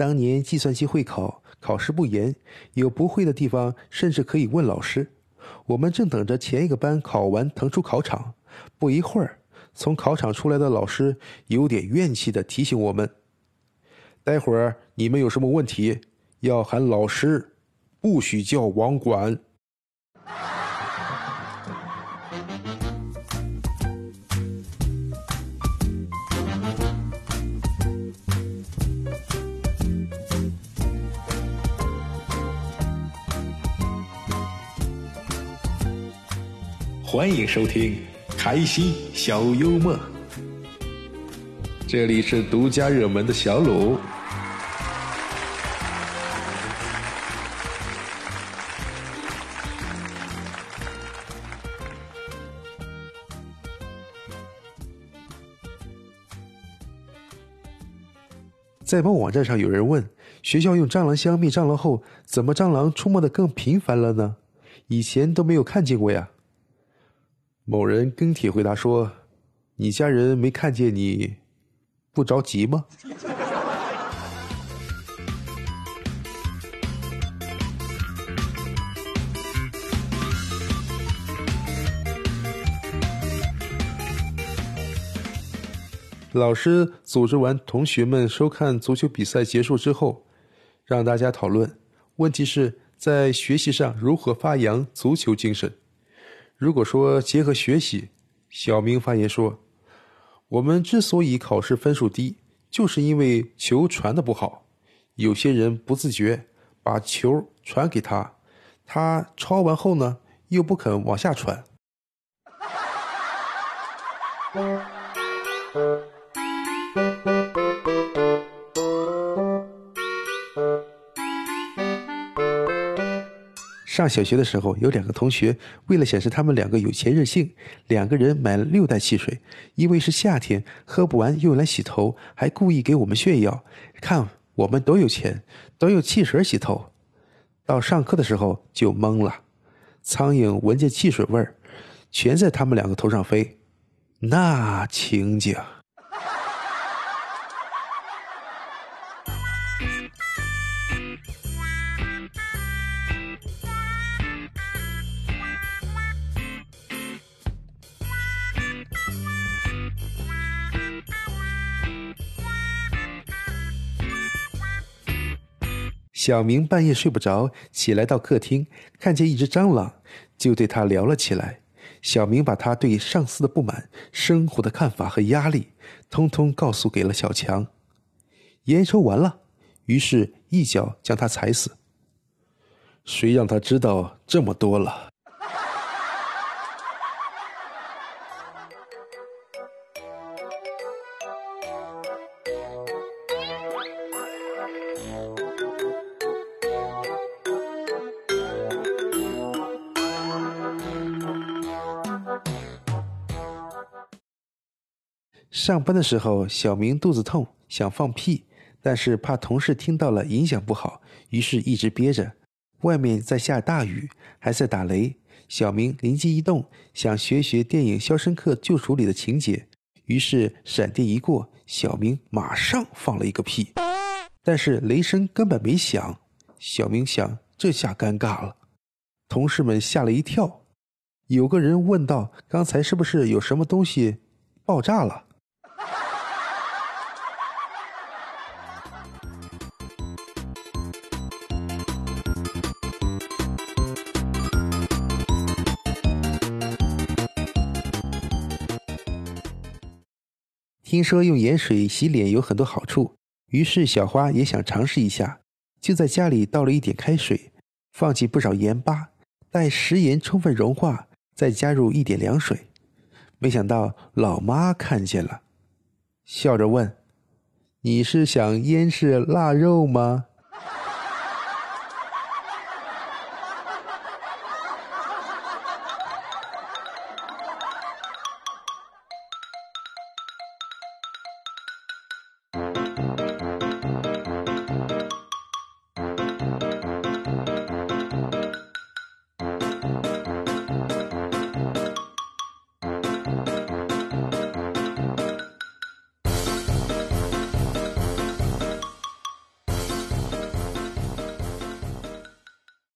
当年计算机会考考试不严，有不会的地方甚至可以问老师。我们正等着前一个班考完腾出考场，不一会儿，从考场出来的老师有点怨气的提醒我们：“待会儿你们有什么问题，要喊老师，不许叫网管。”欢迎收听《开心小幽默》，这里是独家热门的小鲁。在某网站上，有人问：学校用蟑螂箱灭蟑螂后，怎么蟑螂出没的更频繁了呢？以前都没有看见过呀。某人跟帖回答说：“你家人没看见你，不着急吗？” 老师组织完同学们收看足球比赛结束之后，让大家讨论，问题是在学习上如何发扬足球精神。如果说结合学习，小明发言说：“我们之所以考试分数低，就是因为球传的不好。有些人不自觉把球传给他，他抄完后呢，又不肯往下传。”上小学的时候，有两个同学为了显示他们两个有钱任性，两个人买了六袋汽水，因为是夏天，喝不完用来洗头，还故意给我们炫耀，看我们多有钱，都有汽水洗头。到上课的时候就懵了，苍蝇闻见汽水味儿，全在他们两个头上飞，那情景。小明半夜睡不着，起来到客厅，看见一只蟑螂，就对他聊了起来。小明把他对上司的不满、生活的看法和压力，通通告诉给了小强。烟抽完了，于是一脚将他踩死。谁让他知道这么多了？上班的时候，小明肚子痛，想放屁，但是怕同事听到了影响不好，于是一直憋着。外面在下大雨，还在打雷，小明灵机一动，想学学电影《肖申克救赎》里的情节，于是闪电一过，小明马上放了一个屁，但是雷声根本没响。小明想，这下尴尬了，同事们吓了一跳。有个人问道：“刚才是不是有什么东西爆炸了？”听说用盐水洗脸有很多好处，于是小花也想尝试一下，就在家里倒了一点开水，放进不少盐巴，待食盐充分融化，再加入一点凉水。没想到老妈看见了，笑着问：“你是想腌制腊肉吗？”